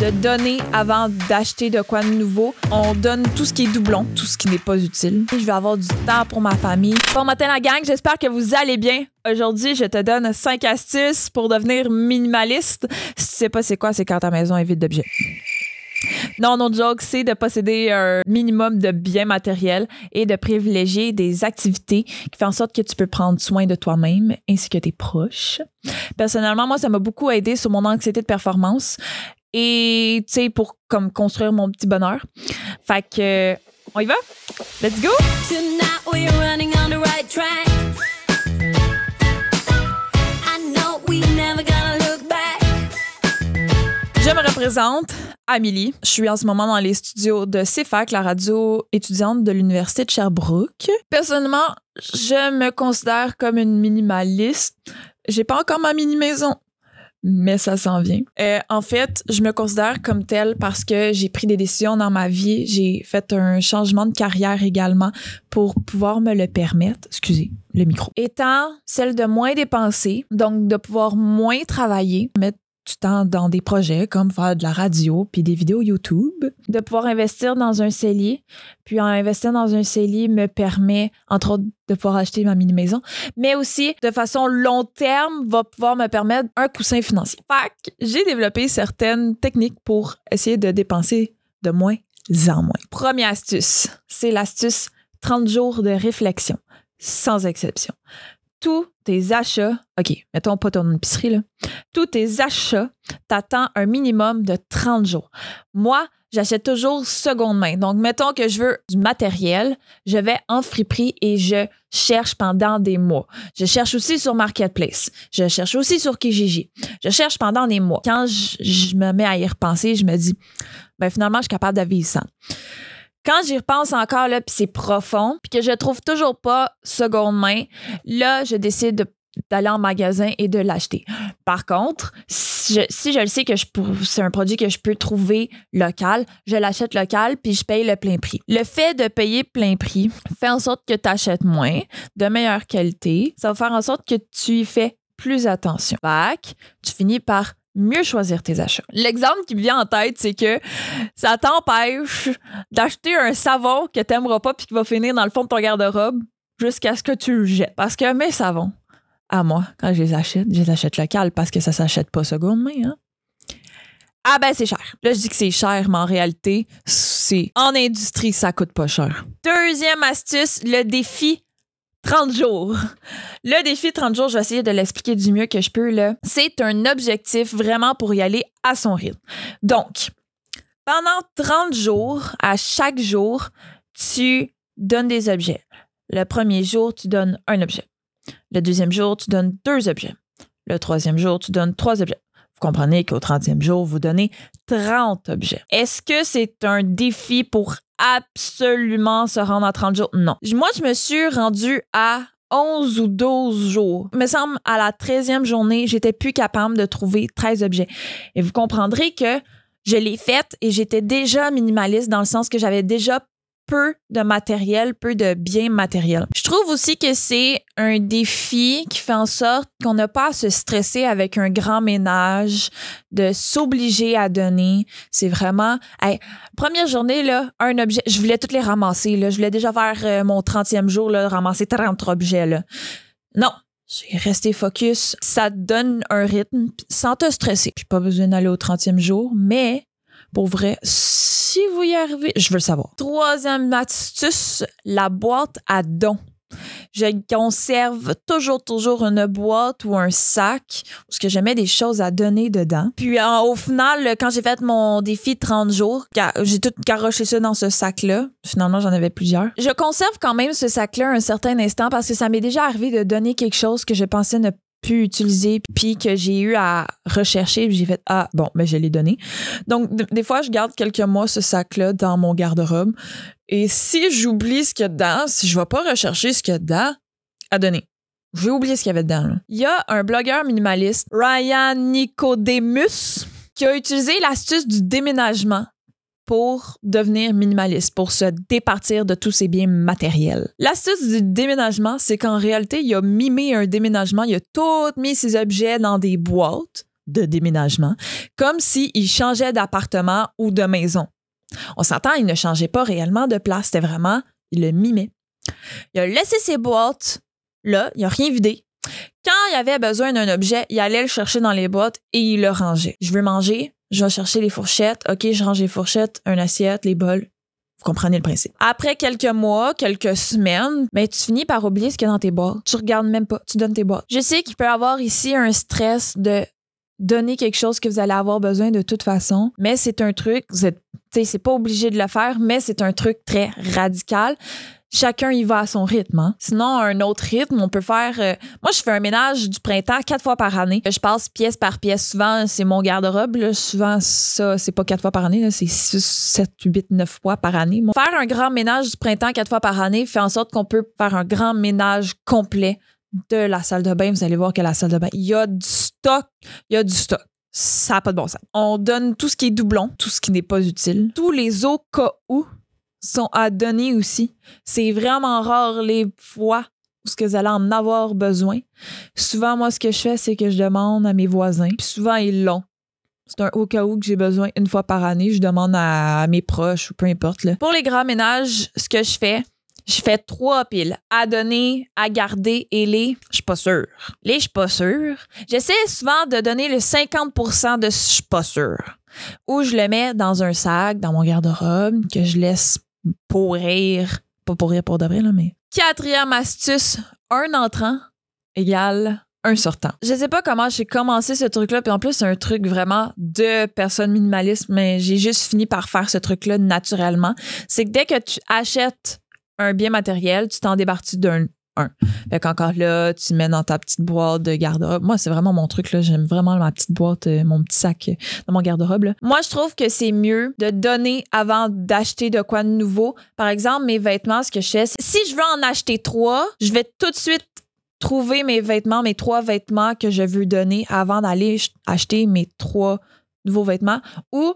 de donner avant d'acheter de quoi de nouveau. On donne tout ce qui est doublon, tout ce qui n'est pas utile. Je vais avoir du temps pour ma famille. Bon matin la gang, j'espère que vous allez bien. Aujourd'hui, je te donne 5 astuces pour devenir minimaliste. Si tu sais pas c'est quoi, c'est quand ta maison est vide d'objets. Non, non joke, c'est de posséder un minimum de biens matériels et de privilégier des activités qui font en sorte que tu peux prendre soin de toi-même ainsi que tes proches. Personnellement, moi, ça m'a beaucoup aidé sur mon anxiété de performance et, tu sais, pour comme construire mon petit bonheur. Fait que, on y va? Let's go! Tonight we're running on the right track. I know we never gonna look back. Je me représente, Amélie. Je suis en ce moment dans les studios de CFAC, la radio étudiante de l'Université de Sherbrooke. Personnellement, je me considère comme une minimaliste. J'ai pas encore ma mini-maison, mais ça s'en vient. Euh, en fait, je me considère comme telle parce que j'ai pris des décisions dans ma vie. J'ai fait un changement de carrière également pour pouvoir me le permettre. Excusez le micro. Étant celle de moins dépenser, donc de pouvoir moins travailler, du temps dans des projets comme faire de la radio puis des vidéos YouTube, de pouvoir investir dans un cellier, puis en investir dans un cellier me permet entre autres de pouvoir acheter ma mini maison, mais aussi de façon long terme va pouvoir me permettre un coussin financier. Fait j'ai développé certaines techniques pour essayer de dépenser de moins en moins. Première astuce, c'est l'astuce 30 jours de réflexion, sans exception tous tes achats, OK, mettons pas ton épicerie, là. Tous tes achats t'attendent un minimum de 30 jours. Moi, j'achète toujours seconde main. Donc, mettons que je veux du matériel, je vais en friperie et je cherche pendant des mois. Je cherche aussi sur Marketplace. Je cherche aussi sur Kijiji. Je cherche pendant des mois. Quand je, je me mets à y repenser, je me dis, ben finalement, je suis capable de vivre sans quand j'y repense encore, là, puis c'est profond, puis que je trouve toujours pas seconde main, là, je décide de d'aller en magasin et de l'acheter. Par contre, si je, le sais que c'est un produit que je peux trouver local, je l'achète local puis je paye le plein prix. Le fait de payer plein prix fait en sorte que tu achètes moins, de meilleure qualité. Ça va faire en sorte que tu y fais plus attention. Fait tu finis par mieux choisir tes achats. L'exemple qui me vient en tête, c'est que ça t'empêche d'acheter un savon que t'aimeras pas puis qui va finir dans le fond de ton garde-robe jusqu'à ce que tu le jettes. Parce que mes savons, à moi, quand je les achète, je les achète local parce que ça s'achète pas seconde main, hein. Ah ben c'est cher. Là je dis que c'est cher, mais en réalité, c'est en industrie, ça coûte pas cher. Deuxième astuce, le défi 30 jours. Le défi 30 jours, je vais essayer de l'expliquer du mieux que je peux. C'est un objectif vraiment pour y aller à son rythme. Donc, pendant 30 jours, à chaque jour, tu donnes des objets. Le premier jour, tu donnes un objet. Le deuxième jour, tu donnes deux objets. Le troisième jour, tu donnes trois objets. Vous comprenez qu'au 30e jour, vous donnez 30 objets. Est-ce que c'est un défi pour absolument se rendre à 30 jours? Non. Moi, je me suis rendue à 11 ou 12 jours. Il me semble, à la 13e journée, j'étais plus capable de trouver 13 objets. Et vous comprendrez que je l'ai faite et j'étais déjà minimaliste dans le sens que j'avais déjà peu de matériel, peu de biens matériels. Je trouve aussi que c'est un défi qui fait en sorte qu'on n'a pas à se stresser avec un grand ménage, de s'obliger à donner. C'est vraiment, première journée, là, un objet, je voulais toutes les ramasser, là. Je voulais déjà faire euh, mon 30e jour, là, ramasser 30 objets, là. Non, j'ai resté focus. Ça donne un rythme sans te stresser. J'ai pas besoin d'aller au 30e jour, mais pour vrai, si vous y arrivez, je veux savoir. Troisième astuce, la boîte à dons. Je conserve toujours, toujours une boîte ou un sac où ce que je des choses à donner dedans. Puis au final, quand j'ai fait mon défi 30 jours, j'ai tout garoché ça dans ce sac-là. Finalement, j'en avais plusieurs. Je conserve quand même ce sac-là un certain instant parce que ça m'est déjà arrivé de donner quelque chose que je pensais ne pu utiliser puis que j'ai eu à rechercher j'ai fait ah bon mais ben, je l'ai donné. Donc des fois je garde quelques mois ce sac là dans mon garde-robe et si j'oublie ce qu'il y a dedans si je vais pas rechercher ce qu'il y a dedans à donner. Je vais oublier ce qu'il y avait dedans il y a un blogueur minimaliste Ryan Nicodemus qui a utilisé l'astuce du déménagement pour devenir minimaliste, pour se départir de tous ses biens matériels. L'astuce du déménagement, c'est qu'en réalité, il a mimé un déménagement, il a tout mis ses objets dans des boîtes de déménagement, comme s'il changeait d'appartement ou de maison. On s'entend, il ne changeait pas réellement de place, c'était vraiment, il le mimait. Il a laissé ses boîtes là, il n'a rien vidé. Quand il avait besoin d'un objet, il allait le chercher dans les boîtes et il le rangeait. Je veux manger, je vais chercher les fourchettes. OK, je range les fourchettes, un assiette, les bols. Vous comprenez le principe. Après quelques mois, quelques semaines, ben, tu finis par oublier ce qu'il y a dans tes boîtes. Tu regardes même pas, tu donnes tes boîtes. Je sais qu'il peut y avoir ici un stress de donner quelque chose que vous allez avoir besoin de toute façon, mais c'est un truc, vous êtes, c'est pas obligé de le faire, mais c'est un truc très radical. Chacun y va à son rythme. hein. Sinon, un autre rythme, on peut faire. euh, moi, je fais un ménage du printemps quatre fois par année. Je passe pièce par pièce. Souvent, c'est mon garde-robe. Souvent, ça, c'est pas quatre fois par année. C'est six, sept, huit, neuf fois par année. Faire un grand ménage du printemps quatre fois par année fait en sorte qu'on peut faire un grand ménage complet de la salle de bain. Vous allez voir que la salle de bain, il y a du Il y a du stock. Ça n'a pas de bon sens. On donne tout ce qui est doublon, tout ce qui n'est pas utile. Tous les au cas où sont à donner aussi. C'est vraiment rare les fois où ce que vous allez en avoir besoin. Souvent, moi, ce que je fais, c'est que je demande à mes voisins. Puis souvent, ils l'ont. C'est un au cas où que j'ai besoin une fois par année. Je demande à, à mes proches ou peu importe. là. Pour les grands ménages, ce que je fais, je fais trois piles à donner, à garder et les, je suis pas sûre. Les, je suis pas sûre. J'essaie souvent de donner le 50% de je suis pas sûre. Ou je le mets dans un sac, dans mon garde-robe, que je laisse pourrir. Pas pourrir pour de vrai, là, mais. Quatrième astuce, un entrant égale un sortant. Je sais pas comment j'ai commencé ce truc-là, puis en plus, c'est un truc vraiment de personne minimaliste, mais j'ai juste fini par faire ce truc-là naturellement. C'est que dès que tu achètes un bien matériel, tu t'en débarques d'un un? Fait qu'encore là, tu mets dans ta petite boîte de garde-robe. Moi, c'est vraiment mon truc, là. J'aime vraiment ma petite boîte, euh, mon petit sac euh, dans mon garde-robe. Moi, je trouve que c'est mieux de donner avant d'acheter de quoi de nouveau. Par exemple, mes vêtements, ce que je fais, si je veux en acheter trois, je vais tout de suite trouver mes vêtements, mes trois vêtements que je veux donner avant d'aller ch- acheter mes trois nouveaux vêtements ou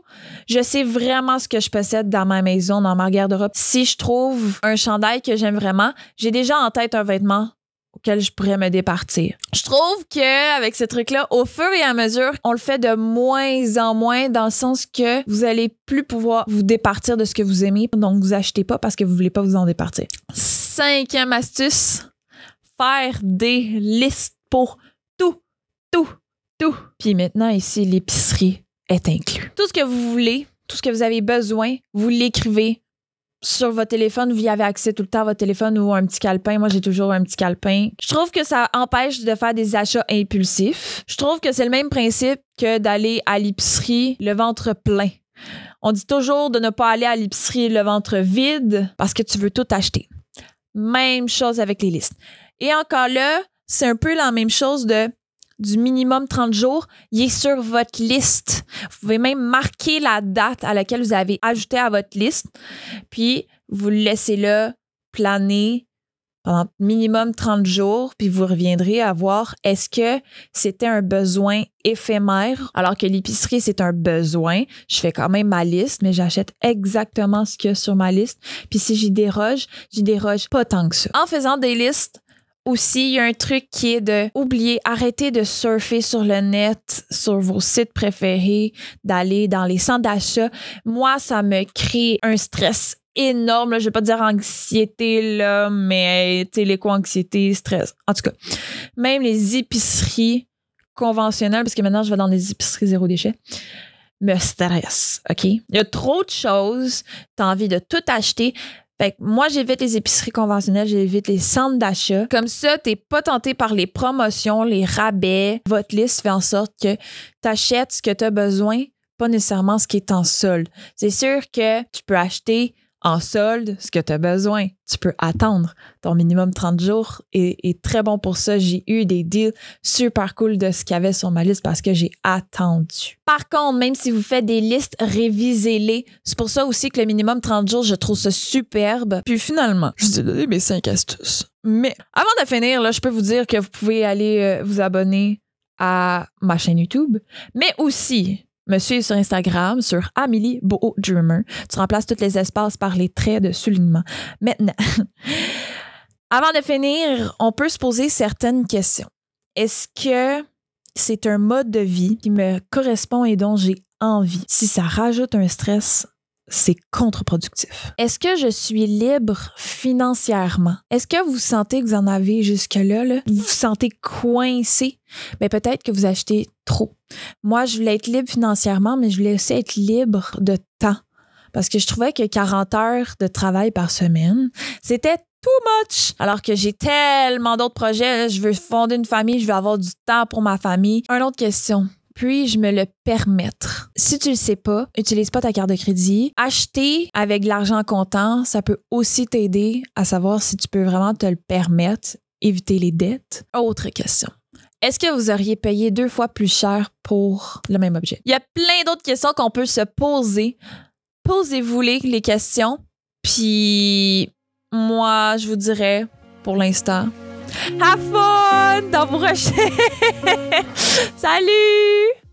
je sais vraiment ce que je possède dans ma maison, dans ma garde-robe. Si je trouve un chandail que j'aime vraiment, j'ai déjà en tête un vêtement auquel je pourrais me départir. Je trouve que avec ce truc-là, au fur et à mesure, on le fait de moins en moins dans le sens que vous allez plus pouvoir vous départir de ce que vous aimez, donc vous achetez pas parce que vous voulez pas vous en départir. Cinquième astuce, faire des listes pour tout, tout, tout. Puis maintenant ici, l'épicerie est inclus. Tout ce que vous voulez, tout ce que vous avez besoin, vous l'écrivez sur votre téléphone, vous y avez accès tout le temps à votre téléphone ou un petit calepin. Moi, j'ai toujours un petit calepin. Je trouve que ça empêche de faire des achats impulsifs. Je trouve que c'est le même principe que d'aller à l'épicerie le ventre plein. On dit toujours de ne pas aller à l'épicerie le ventre vide parce que tu veux tout acheter. Même chose avec les listes. Et encore là, c'est un peu la même chose de du minimum 30 jours, il est sur votre liste. Vous pouvez même marquer la date à laquelle vous avez ajouté à votre liste, puis vous le laissez là planer pendant minimum 30 jours, puis vous reviendrez à voir est-ce que c'était un besoin éphémère, alors que l'épicerie, c'est un besoin. Je fais quand même ma liste, mais j'achète exactement ce qu'il y a sur ma liste. Puis si j'y déroge, j'y déroge pas tant que ça. En faisant des listes, aussi, il y a un truc qui est de oublier, arrêter de surfer sur le net, sur vos sites préférés, d'aller dans les centres d'achat. Moi, ça me crée un stress énorme. Là. Je vais pas dire anxiété, là, mais l'éco-anxiété, stress. En tout cas, même les épiceries conventionnelles, parce que maintenant, je vais dans des épiceries zéro déchet, me stressent, OK? Il y a trop de choses. Tu as envie de tout acheter. Fait que moi, j'évite les épiceries conventionnelles, j'évite les centres d'achat. Comme ça, t'es pas tenté par les promotions, les rabais. Votre liste fait en sorte que tu achètes ce que tu as besoin, pas nécessairement ce qui est en solde. C'est sûr que tu peux acheter en solde ce que tu as besoin. Tu peux attendre. Ton minimum 30 jours est, est très bon pour ça. J'ai eu des deals super cool de ce qu'il y avait sur ma liste parce que j'ai attendu. Par contre, même si vous faites des listes, révisez-les. C'est pour ça aussi que le minimum 30 jours, je trouve ça superbe. Puis finalement, je vous ai donné mes 5 astuces. Mais avant de finir, là, je peux vous dire que vous pouvez aller euh, vous abonner à ma chaîne YouTube, mais aussi me suivre sur Instagram, sur Amélie Beau Dreamer. Tu remplaces tous les espaces par les traits de soulignement. Maintenant, avant de finir, on peut se poser certaines questions. Est-ce que c'est un mode de vie qui me correspond et dont j'ai envie? Si ça rajoute un stress, c'est contre-productif. Est-ce que je suis libre financièrement? Est-ce que vous sentez que vous en avez jusque-là? là? Vous vous sentez coincé? Mais peut-être que vous achetez trop. Moi, je voulais être libre financièrement, mais je voulais aussi être libre de temps. Parce que je trouvais que 40 heures de travail par semaine, c'était too much. Alors que j'ai tellement d'autres projets. Je veux fonder une famille, je veux avoir du temps pour ma famille. Une autre question. Puis-je me le permettre? Si tu le sais pas, utilise pas ta carte de crédit. Acheter avec l'argent comptant, ça peut aussi t'aider à savoir si tu peux vraiment te le permettre, éviter les dettes. Autre question. Est-ce que vous auriez payé deux fois plus cher pour le même objet? Il y a plein d'autres questions qu'on peut se poser. Posez-vous les questions. Puis moi, je vous dirais, pour l'instant, have fun dans vos recherches. Salut!